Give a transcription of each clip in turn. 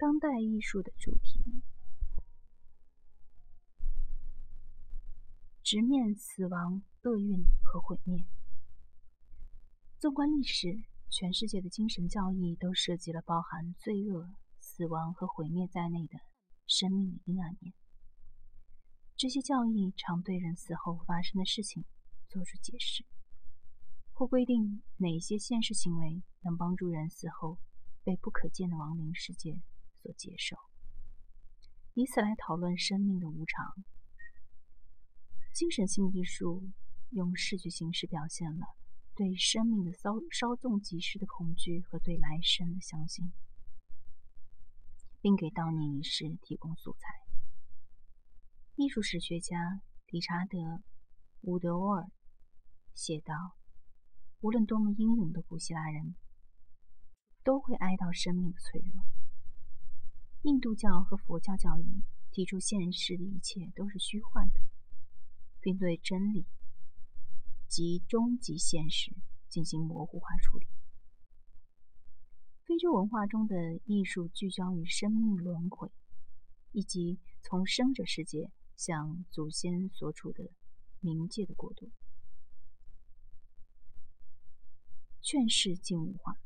当代艺术的主题，直面死亡、厄运和毁灭。纵观历史，全世界的精神教义都涉及了包含罪恶、死亡和毁灭在内的生命的阴暗面。这些教义常对人死后发生的事情做出解释，或规定哪些现实行为能帮助人死后被不可见的亡灵世界。所接受，以此来讨论生命的无常。精神性艺术用视觉形式表现了对生命的稍稍纵即逝的恐惧和对来生的相信，并给悼念仪式提供素材。艺术史学家理查德·伍德沃尔写道：“无论多么英勇的古希腊人，都会哀悼生命的脆弱。”印度教和佛教教义提出现实的一切都是虚幻的，并对真理及终极现实进行模糊化处理。非洲文化中的艺术聚焦于生命轮回，以及从生者世界向祖先所处的冥界的过渡。劝世静物画，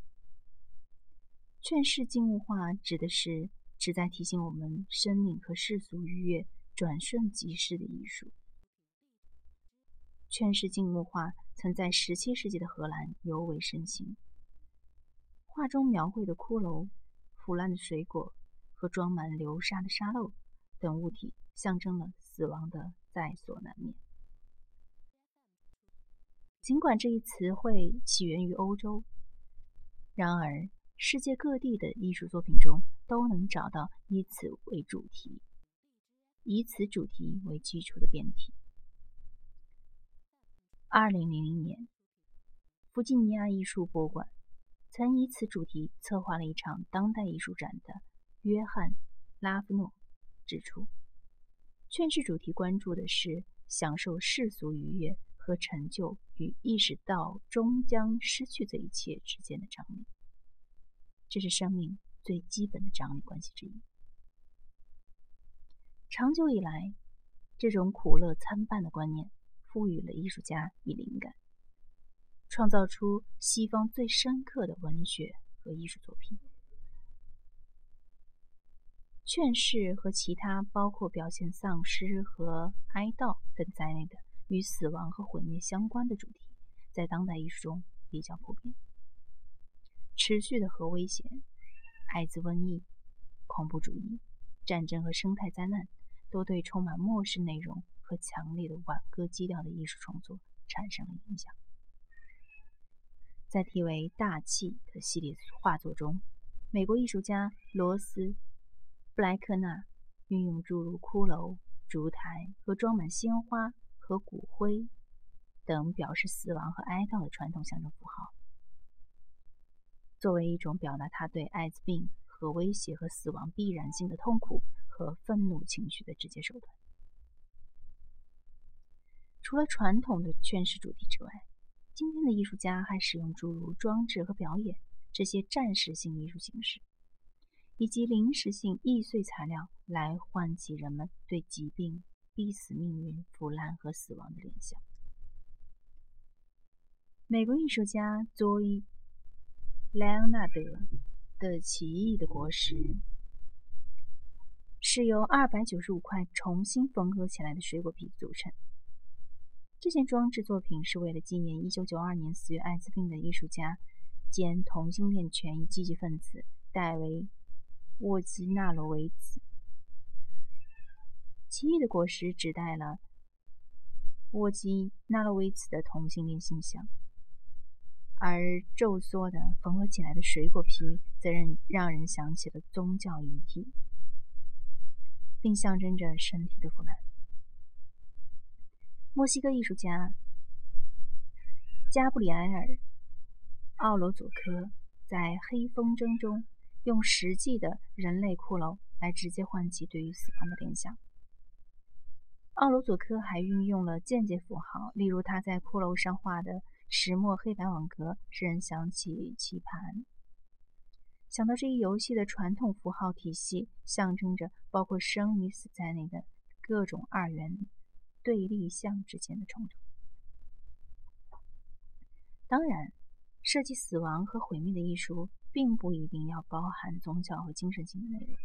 劝世静物画指的是。旨在提醒我们生命和世俗愉悦转瞬即逝的艺术。劝世静物画曾在17世纪的荷兰尤为盛行。画中描绘的骷髅、腐烂的水果和装满流沙的沙漏等物体，象征了死亡的在所难免。尽管这一词汇起源于欧洲，然而世界各地的艺术作品中。都能找到以此为主题、以此主题为基础的变体。二零零零年，弗吉尼亚艺术博物馆曾以此主题策划了一场当代艺术展的约翰·拉夫诺指出，劝世主题关注的是享受世俗愉悦和成就与意识到终将失去这一切之间的张力。这是生命。最基本的张力关系之一。长久以来，这种苦乐参半的观念赋予了艺术家以灵感，创造出西方最深刻的文学和艺术作品。劝世和其他包括表现丧失和哀悼等在内的与死亡和毁灭相关的主题，在当代艺术中比较普遍。持续的核威胁。艾滋瘟疫、恐怖主义、战争和生态灾难，都对充满末世内容和强烈的挽歌基调的艺术创作产生了影响。在题为“大气”的系列画作中，美国艺术家罗斯·布莱克纳运用诸如骷髅、烛台和装满鲜花和骨灰等表示死亡和哀悼的传统象征符号。作为一种表达他对艾滋病和威胁和死亡必然性的痛苦和愤怒情绪的直接手段。除了传统的劝世主题之外，今天的艺术家还使用诸如装置和表演这些暂时性艺术形式，以及临时性易碎材料来唤起人们对疾病、逼死命运、腐烂和死亡的联想。美国艺术家佐伊。莱昂纳德的奇异的果实是由二百九十五块重新缝合起来的水果皮组成。这件装置作品是为了纪念一九九二年死于艾滋病的艺术家兼同性恋权益积极分子戴维·沃基纳罗维茨。奇异的果实指代了沃基纳罗维茨的同性恋形象。而皱缩的缝合起来的水果皮，则让让人想起了宗教遗体，并象征着身体的腐烂。墨西哥艺术家加布里埃尔·奥罗佐科在《黑风筝》中，用实际的人类骷髅来直接唤起对于死亡的联想。奥罗佐科还运用了间接符号，例如他在骷髅上画的。石墨黑白网格使人想起棋盘。想到这一游戏的传统符号体系，象征着包括生与死在内的各种二元对立项之间的冲突。当然，设计死亡和毁灭的艺术，并不一定要包含宗教和精神性的内容。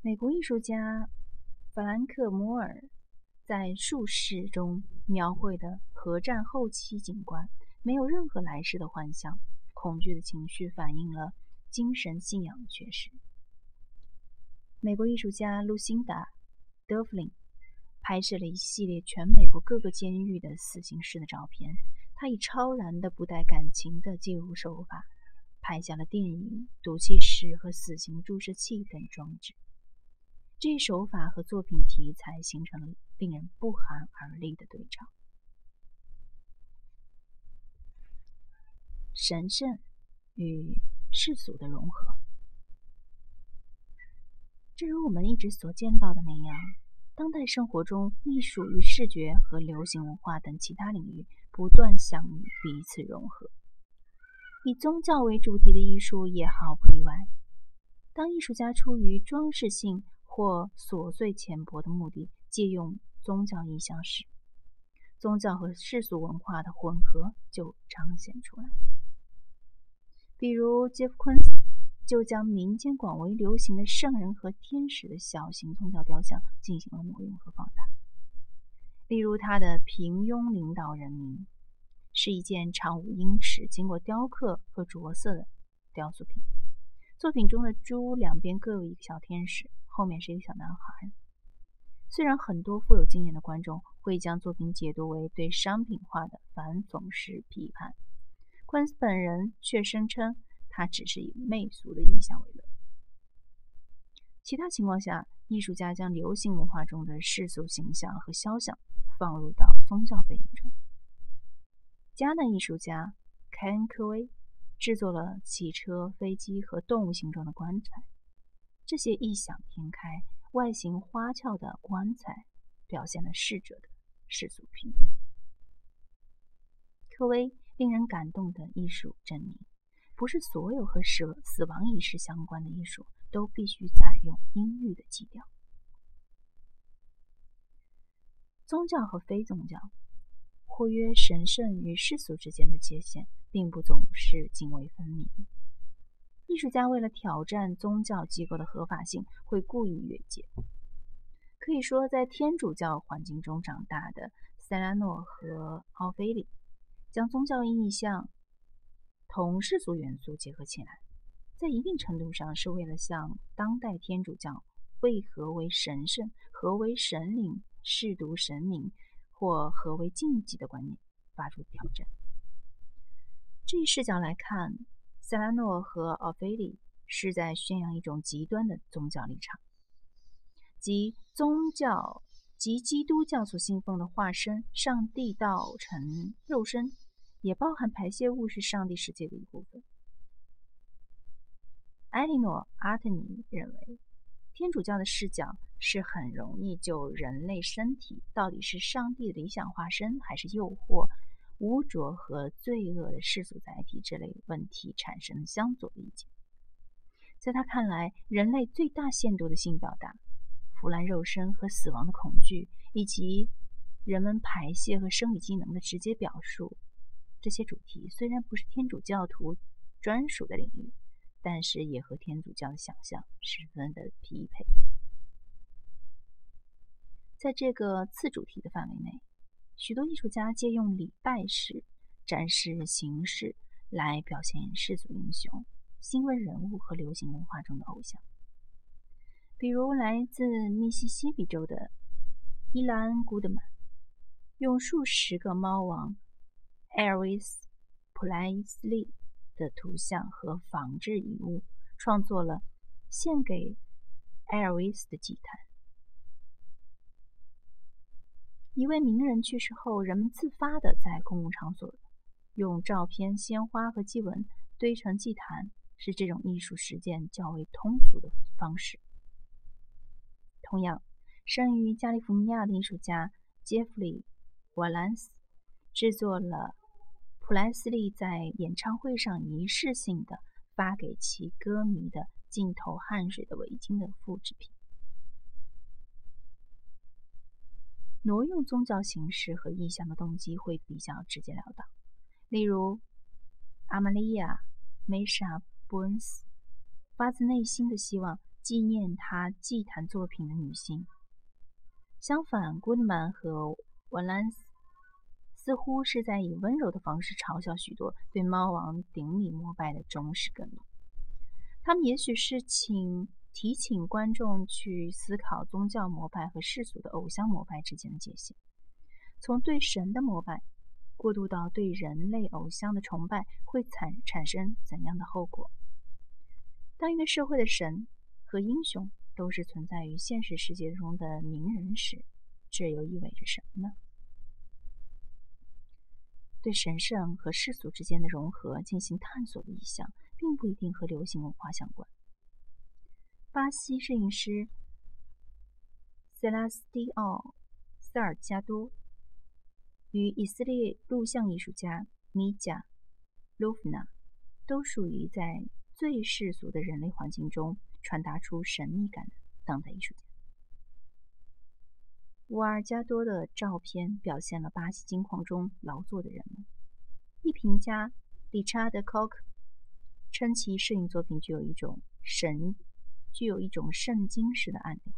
美国艺术家弗兰克·摩尔在《术士》中描绘的核战后期景观，没有任何来世的幻想。恐惧的情绪反映了精神信仰的缺失。美国艺术家露辛达·德弗林拍摄了一系列全美国各个监狱的死刑室的照片。他以超然的、不带感情的记录手法，拍下了电影、毒气室和死刑注射器等装置。这一手法和作品题材形成了令人不寒而栗的对照。神圣与世俗的融合，正如我们一直所见到的那样，当代生活中，艺术与视觉和流行文化等其他领域不断相遇，彼此融合。以宗教为主题的艺术也毫不例外。当艺术家出于装饰性或琐碎浅薄的目的，借用宗教意象时，宗教和世俗文化的混合就彰显出来。比如，杰夫·昆斯就将民间广为流行的圣人和天使的小型宗教雕像进行了挪用和放大。例如，他的《平庸领导人民》是一件长五英尺、经过雕刻和着色的雕塑品。作品中的猪两边各有一个小天使，后面是一个小男孩。虽然很多富有经验的观众会将作品解读为对商品化的反讽式批判。昆斯本人却声称，他只是以媚俗的意象为乐。其他情况下，艺术家将流行文化中的世俗形象和肖像放入到宗教背景中。迦南艺术家凯恩·科威制作了汽车、飞机和动物形状的棺材，这些异想天开、外形花俏的棺材表现了逝者的世俗品味。科威。令人感动的艺术证明，不是所有和死死亡仪式相关的艺术都必须采用阴郁的基调。宗教和非宗教，或曰神圣与世俗之间的界限，并不总是泾渭分明。艺术家为了挑战宗教机构的合法性，会故意越界。可以说，在天主教环境中长大的塞拉诺和奥菲利。将宗教意象同世俗元素结合起来，在一定程度上是为了向当代天主教为何为神圣、何为神灵、舐犊神明或何为禁忌的观念发出挑战。这一视角来看，塞拉诺和奥菲利是在宣扬一种极端的宗教立场，即宗教。及基督教所信奉的化身上帝道成肉身，也包含排泄物是上帝世界的一部分。埃莉诺·阿特尼认为，天主教的视角是很容易就人类身体到底是上帝的理想化身，还是诱惑、污浊和罪恶的世俗载体这类问题产生相左的意见。在他看来，人类最大限度的性表达。腐烂肉身和死亡的恐惧，以及人们排泄和生理机能的直接表述，这些主题虽然不是天主教徒专属的领域，但是也和天主教的想象十分的匹配。在这个次主题的范围内，许多艺术家借用礼拜式展示形式来表现世俗英雄、新闻人物和流行文化中的偶像。比如来自密西西比州的伊兰·古德曼，用数十个猫王艾尔维斯·普莱斯利的图像和仿制遗物，创作了献给艾尔维斯的祭坛。一位名人去世后，人们自发的在公共场所用照片、鲜花和祭文堆成祭坛，是这种艺术实践较为通俗的方式。同样，生于加利福尼亚的艺术家杰弗里·瓦兰斯制作了普莱斯利在演唱会上仪式性的发给其歌迷的浸透汗水的围巾的复制品。挪用宗教形式和意象的动机会比较直截了当，例如阿玛利亚·梅莎·布恩斯发自内心的希望纪念他祭坛作品的女性。相反，古德曼和瓦兰斯。似乎是在以温柔的方式嘲笑许多对猫王顶礼膜拜的忠实歌迷。他们也许是请提醒观众去思考宗教膜拜和世俗的偶像膜拜之间的界限。从对神的膜拜过渡到对人类偶像的崇拜，会产产生怎样的后果？当一个社会的神和英雄都是存在于现实世界中的名人时，这又意味着什么呢？对神圣和世俗之间的融合进行探索的意向，并不一定和流行文化相关。巴西摄影师塞拉斯蒂奥·塞尔加多与以色列录像艺术家米贾·卢夫纳都属于在最世俗的人类环境中传达出神秘感的当代艺术家。瓦尔加多的照片表现了巴西金矿中劳作的人们。艺评家理查德·科克称其摄影作品具有一种神，具有一种圣经式的暗流。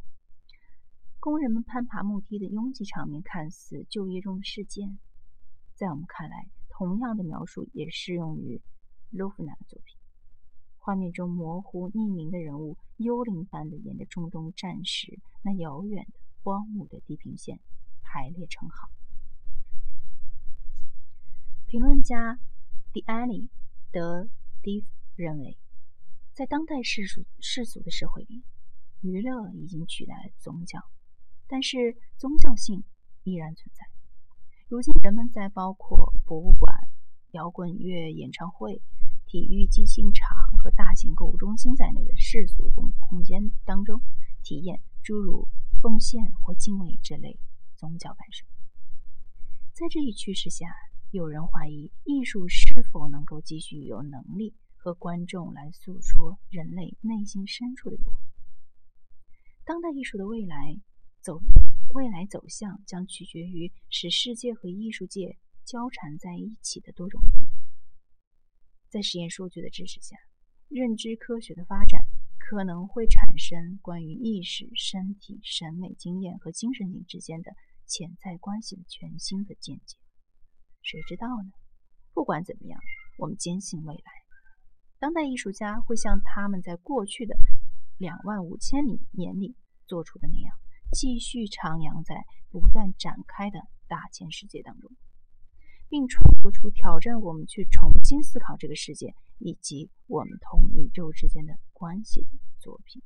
工人们攀爬木梯的拥挤场面看似就业中的事件，在我们看来，同样的描述也适用于卢夫纳的作品。画面中模糊匿名的人物，幽灵般的沿着中东战时那遥远的。荒芜的地平线排列成行。评论家迪埃里德迪认为，在当代世俗世俗的社会里，娱乐已经取代了宗教，但是宗教性依然存在。如今，人们在包括博物馆、摇滚乐演唱会、体育即兴场和大型购物中心在内的世俗空空间当中体验诸如。奉献或敬畏这类宗教感受，在这一趋势下，有人怀疑艺术是否能够继续有能力和观众来诉说人类内心深处的忧虑。当代艺术的未来走未来走向将取决于使世界和艺术界交缠在一起的多种。在实验数据的支持下，认知科学的发展。可能会产生关于意识、身体、审美经验和精神性之间的潜在关系的全新的见解。谁知道呢？不管怎么样，我们坚信未来，当代艺术家会像他们在过去的两万五千里年里做出的那样，继续徜徉在不断展开的大千世界当中，并创作出挑战我们去重新思考这个世界以及我们同宇宙之间的。关系的作品。